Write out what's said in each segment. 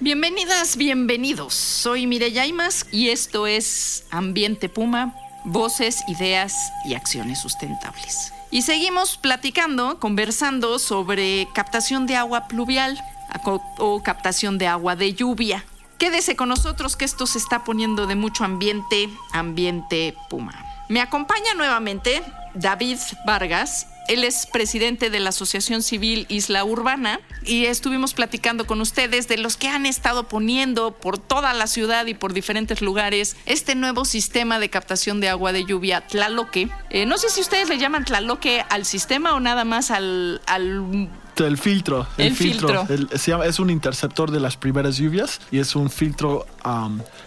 Bienvenidas, bienvenidos. Soy Mireya y esto es Ambiente Puma, voces, ideas y acciones sustentables. Y seguimos platicando, conversando sobre captación de agua pluvial o captación de agua de lluvia. Quédese con nosotros que esto se está poniendo de mucho ambiente, ambiente Puma. Me acompaña nuevamente David Vargas, él es presidente de la Asociación Civil Isla Urbana y estuvimos platicando con ustedes de los que han estado poniendo por toda la ciudad y por diferentes lugares este nuevo sistema de captación de agua de lluvia Tlaloque. Eh, no sé si ustedes le llaman Tlaloque al sistema o nada más al... el filtro. El, filtro. es un interceptor de las primeras lluvias y es un filtro,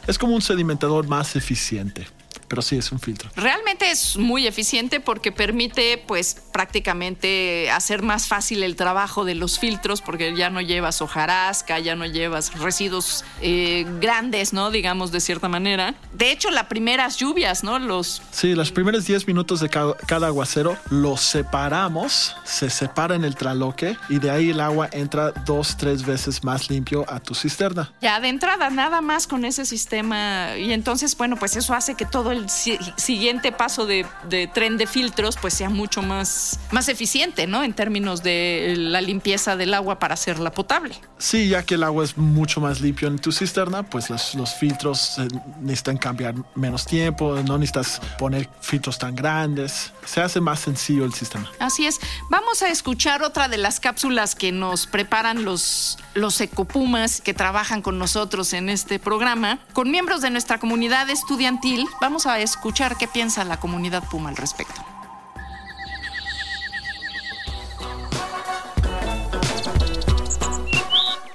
es como un sedimentador más eficiente pero sí es un filtro. Realmente es muy eficiente porque permite pues prácticamente hacer más fácil el trabajo de los filtros porque ya no llevas hojarasca, ya no llevas residuos eh, grandes, ¿no? Digamos de cierta manera. De hecho, las primeras lluvias, ¿no? Los... Sí, los primeros 10 minutos de cada, cada aguacero los separamos, se separa en el traloque y de ahí el agua entra dos, tres veces más limpio a tu cisterna. Ya de entrada, nada más con ese sistema y entonces, bueno, pues eso hace que todo el siguiente paso de, tren de filtros pues sea mucho más, más eficiente, ¿no? En términos de la limpieza del agua para hacerla potable. Sí, ya que el agua es mucho más limpio en tu cisterna, pues los, los filtros eh, necesitan cambiar menos tiempo, no necesitas poner filtros tan grandes, se hace más sencillo el sistema. Así es. Vamos a escuchar otra de las cápsulas que nos preparan los, los ecopumas que trabajan con nosotros en este programa. Con miembros de nuestra comunidad estudiantil, vamos a a escuchar qué piensa la comunidad Puma al respecto.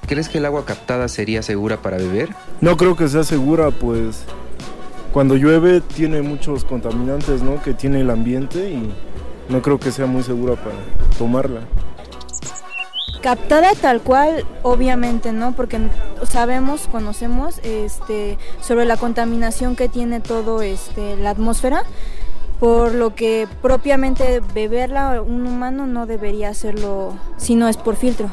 ¿Crees que el agua captada sería segura para beber? No creo que sea segura, pues cuando llueve tiene muchos contaminantes, ¿no? Que tiene el ambiente y no creo que sea muy segura para tomarla. Captada tal cual, obviamente, ¿no? Porque sabemos, conocemos este, sobre la contaminación que tiene todo este, la atmósfera, por lo que propiamente beberla un humano no debería hacerlo si no es por filtro.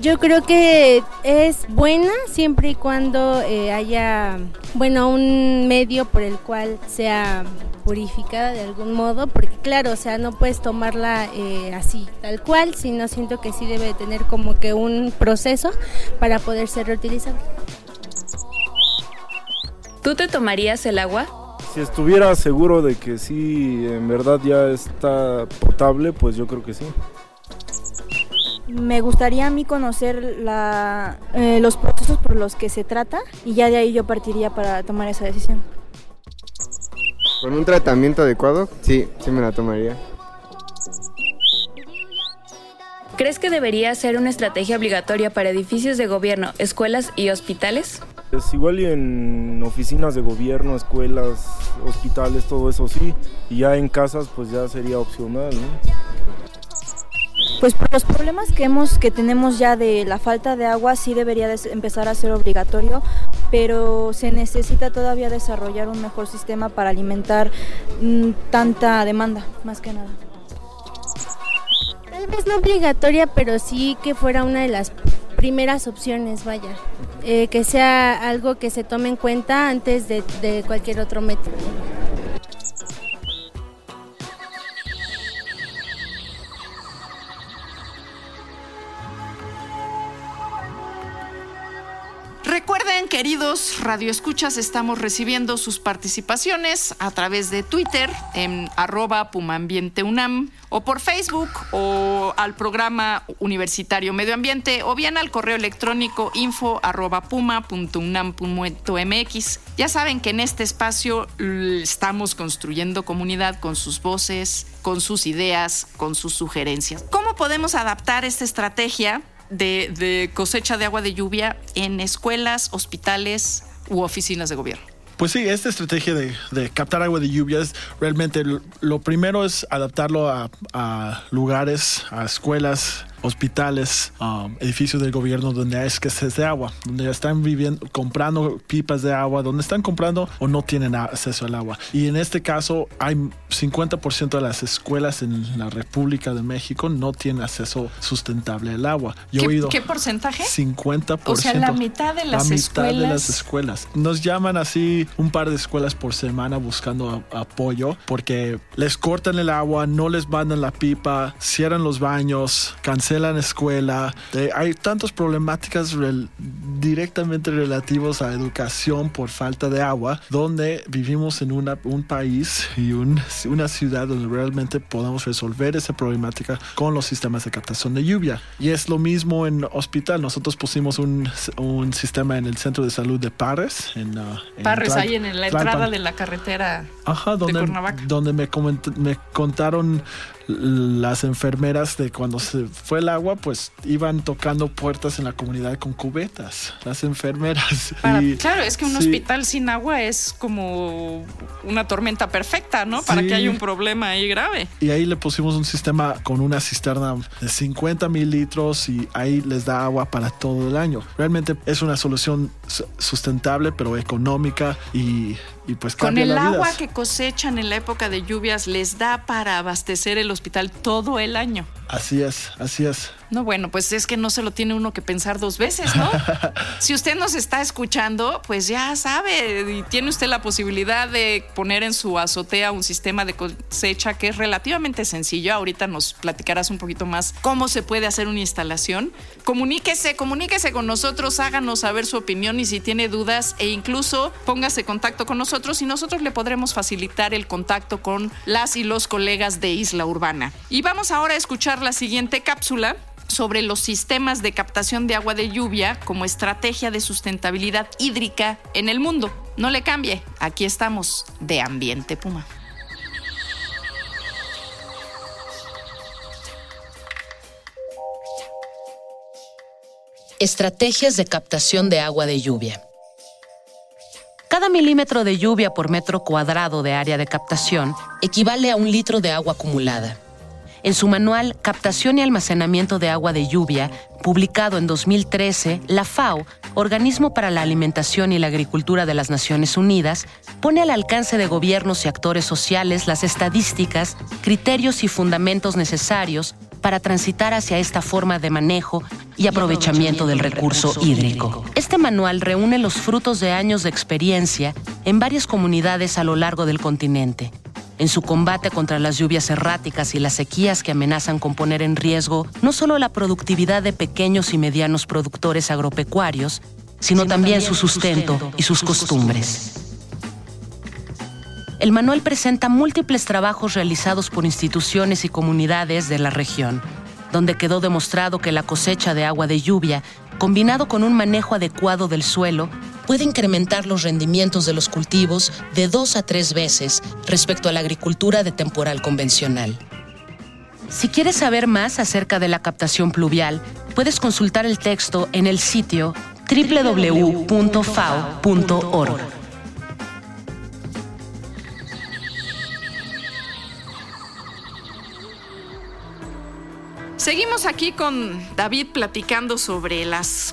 Yo creo que es buena siempre y cuando eh, haya, bueno, un medio por el cual sea purificada de algún modo, porque claro, o sea, no puedes tomarla eh, así, tal cual, sino siento que sí debe tener como que un proceso para poder ser reutilizable. ¿Tú te tomarías el agua? Si estuviera seguro de que sí, en verdad ya está potable, pues yo creo que sí. Me gustaría a mí conocer la, eh, los procesos por los que se trata y ya de ahí yo partiría para tomar esa decisión. Con un tratamiento adecuado, sí, sí me la tomaría. ¿Crees que debería ser una estrategia obligatoria para edificios de gobierno, escuelas y hospitales? Es igual y en oficinas de gobierno, escuelas, hospitales, todo eso sí. Y ya en casas pues ya sería opcional, ¿no? Pues por los problemas que hemos que tenemos ya de la falta de agua sí debería empezar a ser obligatorio, pero se necesita todavía desarrollar un mejor sistema para alimentar mm, tanta demanda, más que nada. Tal vez no obligatoria, pero sí que fuera una de las primeras opciones, vaya. Eh, que sea algo que se tome en cuenta antes de, de cualquier otro método. Queridos radioescuchas, estamos recibiendo sus participaciones a través de Twitter en arroba pumaambienteunam o por Facebook o al programa universitario Medio Ambiente o bien al correo electrónico info arroba puma.unam.mx. Ya saben que en este espacio estamos construyendo comunidad con sus voces, con sus ideas, con sus sugerencias. ¿Cómo podemos adaptar esta estrategia de, cosecha de agua de lluvia en escuelas, hospitales u oficinas de gobierno? Pues sí, esta estrategia de, captar agua de lluvia realmente lo, primero es adaptarlo a lugares, a escuelas, hospitales, um, edificios del gobierno donde hay escasez de agua, donde están viviendo, comprando pipas de agua, donde están comprando o no tienen acceso al agua. Y en este caso hay 50% de las escuelas en la República de México no tienen acceso sustentable al agua. Yo ¿Qué, he oído ¿Qué porcentaje? 50%. O sea, la mitad de las la mitad de las escuelas. Nos llaman así un par de escuelas por semana buscando apoyo porque les cortan el agua, no les mandan la pipa, cierran los baños, cancelan la escuela. Eh, hay tantas problemáticas directamente relativos a educación por falta de agua, donde vivimos en una, un país y una ciudad donde realmente podamos resolver esa problemática con los sistemas de captación de lluvia. Y es lo mismo en hospital. Nosotros pusimos un, un sistema en el centro de salud de Parres. En, uh, Parres, ahí en la entrada de la carretera Ajá, donde, donde me, me contaron las enfermeras de cuando se fue el agua, pues iban tocando puertas en la comunidad con cubetas, las enfermeras. claro, es que un hospital sin agua es como una tormenta perfecta, ¿no? Para que haya un problema ahí grave. Y ahí le pusimos un sistema con una cisterna de 50 mil litros y ahí les da agua para todo el año. Realmente es una solución sustentable, pero económica y pues Con el agua que cosechan en la época de lluvias les da para abastecer el hospital todo el año. Así es, así es. No, bueno, pues es que no se lo tiene uno que pensar dos veces, ¿no? si usted nos está escuchando, pues ya sabe, y tiene usted la posibilidad de poner en su azotea un sistema de cosecha que es relativamente sencillo. Ahorita nos platicarás un poquito más cómo se puede hacer una instalación. Comuníquese, comuníquese con nosotros, háganos saber su opinión y si tiene dudas e incluso póngase en contacto con nosotros y nosotros le podremos facilitar el contacto con las y los colegas de Isla Urbana. Y vamos ahora a la siguiente cápsula sobre los sistemas de captación de agua de lluvia como estrategia de sustentabilidad hídrica en el mundo. No le cambie, aquí estamos de Ambiente Puma. Estrategias de captación de agua de lluvia. Cada milímetro de lluvia por metro cuadrado de área de captación equivale a un litro de agua acumulada. En su manual Captación y Almacenamiento de Agua de Lluvia, publicado en 2013, la FAO, Organismo para la Alimentación y la Agricultura de las Naciones Unidas, pone al alcance de gobiernos y actores sociales las estadísticas, criterios y fundamentos necesarios para transitar hacia esta forma de manejo y aprovechamiento del recurso hídrico. Este manual reúne los frutos de años de experiencia en varias comunidades a lo largo del continente en su combate contra las lluvias erráticas y las sequías que amenazan con poner en riesgo no solo la productividad de pequeños y medianos productores agropecuarios, sino, también, su sustento y sus costumbres. El manual presenta múltiples trabajos realizados por instituciones y comunidades de la región, donde quedó demostrado que la cosecha de agua de lluvia, combinado con un manejo adecuado del suelo, puede incrementar los rendimientos de los cultivos de dos a tres veces respecto a la agricultura de temporal convencional. Si quieres saber más acerca de la captación pluvial, puedes consultar el texto en el sitio www.fao.org. Seguimos aquí con David platicando sobre las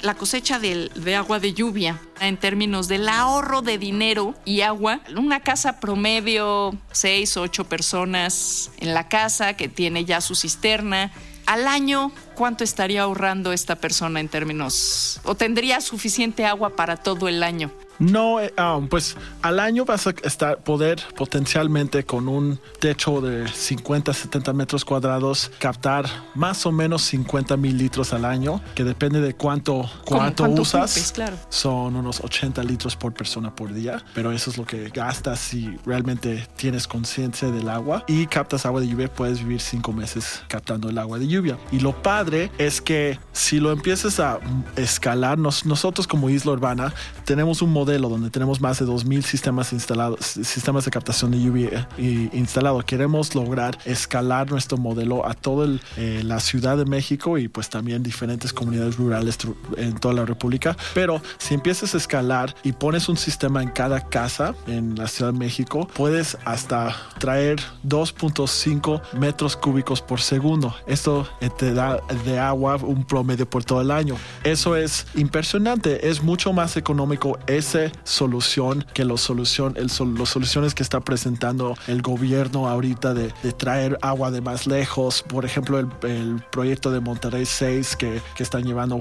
la cosecha de, agua de lluvia en términos del ahorro de dinero y agua. Una casa promedio, seis, ocho personas en la casa que tiene ya su cisterna. Al año, ¿cuánto estaría ahorrando esta persona en términos o tendría suficiente agua para todo el año? No, ah, pues al año vas a estar, poder potencialmente con un techo de 50, 70 metros cuadrados captar más o menos 50 mil litros al año, que depende de cuánto, cuánto, usas. ocupes, claro. Son unos 80 litros por persona por día, pero eso es lo que gastas si realmente tienes conciencia del agua y captas agua de lluvia, puedes vivir cinco meses captando el agua de lluvia. Y lo padre es que si lo empiezas a escalar, nos- nosotros como isla urbana tenemos un modelo donde tenemos más de 2.000 sistemas instalados, sistemas de captación de lluvia eh, instalados. Queremos lograr escalar nuestro modelo a toda el, eh, la Ciudad de México y pues también diferentes comunidades rurales en toda la República. Pero si empiezas a escalar y pones un sistema en cada casa en la Ciudad de México, puedes hasta traer 2.5 metros cúbicos por segundo. Esto eh, te da de agua un promedio por todo el año. Eso es impresionante. Es mucho más económico esa solución que los, solución, el, sol- los soluciones que está presentando el gobierno ahorita de, de traer agua de más lejos. Por ejemplo, el, el proyecto de Monterrey 6 que, que están llevando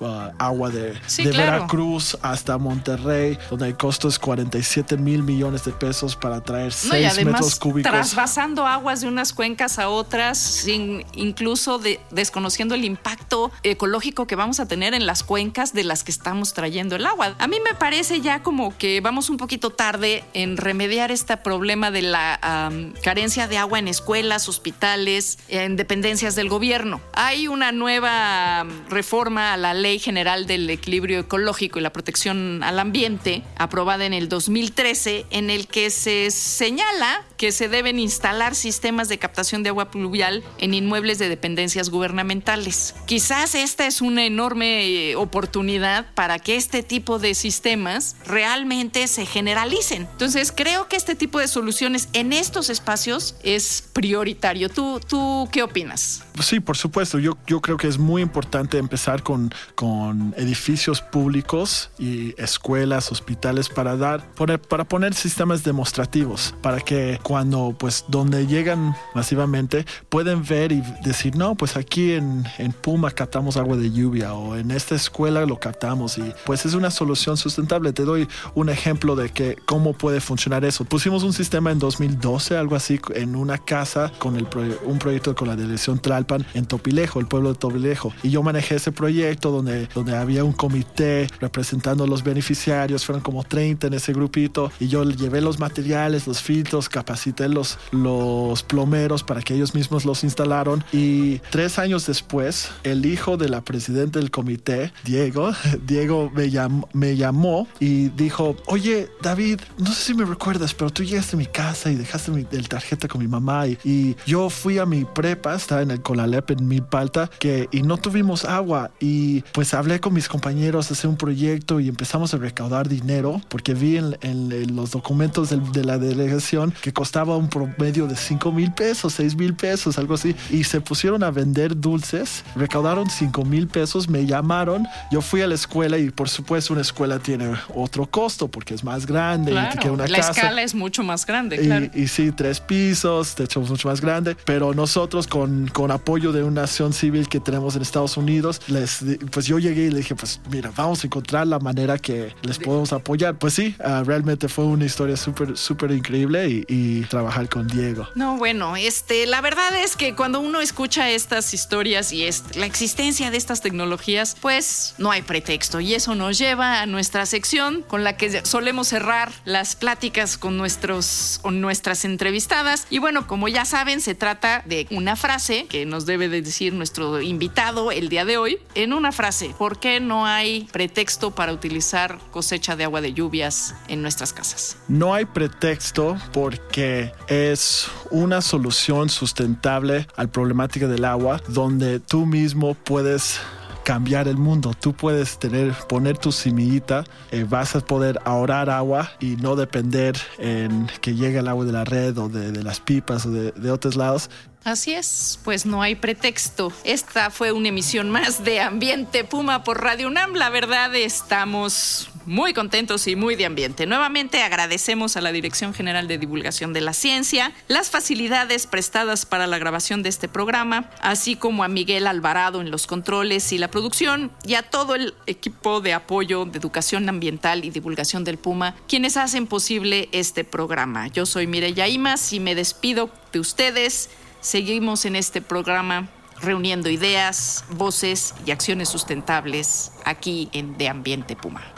uh, agua de, Sí, de claro. Veracruz hasta Monterrey, donde el costo es 47 mil millones de pesos para traer 6 No, y metros cúbicos. trasvasando aguas de unas cuencas a otras, sin incluso de- desconociendo el impacto ecológico que vamos a tener en las cuencas de las que estamos trayendo el agua. A mí me parece ya como que vamos un poquito tarde en remediar este problema de la carencia de agua en escuelas, hospitales, en dependencias del gobierno. Hay una nueva reforma a la Ley General del Equilibrio Ecológico y la Protección al Ambiente, aprobada en el 2013, en el que se señala que se deben instalar sistemas de captación de agua pluvial en inmuebles de dependencias gubernamentales. Quizás esta es una enorme eh, oportunidad para que este tipo de sistemas realmente se generalicen. Entonces, creo que este tipo de soluciones en estos espacios es prioritario. ¿Tú, tú qué opinas? Sí, por supuesto. Yo, yo creo que es muy importante empezar con, con edificios públicos y escuelas, hospitales para dar, poner, para poner sistemas demostrativos, para que cuando, pues, donde llegan masivamente, pueden ver y decir, no, pues aquí en, en Puma captamos agua de lluvia o en esta escuela lo captamos y pues es una solución sustentable. Te doy un ejemplo de que cómo puede funcionar eso. Pusimos un sistema en 2012, algo así, en una casa con el proye- un proyecto con la delegación Tlalpan en Topilejo, el pueblo de Topilejo. Y yo manejé ese proyecto donde, donde había un comité representando a los beneficiarios, fueron como 30 en ese grupito, y yo llevé los materiales, los filtros, capacité los, los plomeros para que ellos mismos los instalaron. Y tres años después, el hijo de la presidenta del comité, Diego, Diego me llamó, me llamó y dijo, oye, David, no sé si me recuerdas, pero tú llegaste a mi casa y dejaste mi el tarjeta con mi mamá y, y yo fui a mi prepa, estaba en el Colalep en Milpalta, que, y no tuvimos agua y pues hablé con mis compañeros, hacer un proyecto y empezamos a recaudar dinero porque vi en, en- en los documentos del- de, la delegación que costaba un promedio de 5 mil pesos, 6 mil pesos, algo así, y se pusieron a vender dulces, recaudaron 5 mil pesos, me llamaron, yo fui a la escuela y por supuesto una escuela tiene otro costo porque es más grande y te queda una la casa. escala es mucho más grande, Y, claro. y sí, tres pisos, techo mucho más grande, pero nosotros con, con apoyo de una acción civil que tenemos en Estados Unidos, les, pues yo llegué y le dije, pues mira, vamos a encontrar la manera que les podemos apoyar. Pues sí, ah, realmente fue una historia súper, súper increíble y, y trabajar con Diego. No, bueno, este, la verdad es que cuando uno escucha estas historias y es la existencia de estas tecnologías, pues no hay pretexto. Y eso nos lleva a nuestra sección con la que solemos cerrar las pláticas con nuestros o nuestras entrevistadas. Y bueno, como ya saben, se trata de una frase que nos debe de decir nuestro invitado el día de hoy. En una frase, ¿por qué no hay pretexto para utilizar cosecha de agua de lluvias en nuestras casas? No hay pretexto porque es una solución sustentable al problemática del agua donde tú mismo puedes cambiar el mundo. Tú puedes tener, poner tu semillita, eh, vas a poder ahorrar agua y no depender en que llegue el agua de la red o de, las pipas o de, de otros lados. Así es, pues no hay pretexto. Esta fue una emisión más de Ambiente Puma por Radio UNAM. La verdad, estamos muy contentos y muy de ambiente. Nuevamente agradecemos a la Dirección General de Divulgación de la Ciencia las facilidades prestadas para la grabación de este programa, así como a Miguel Alvarado en los controles y la producción y a todo el equipo de apoyo de educación ambiental y divulgación del Puma, quienes hacen posible este programa. Yo soy Mireya Imas y me despido de ustedes. Seguimos en este programa reuniendo ideas, voces y acciones sustentables aquí en De Ambiente Puma.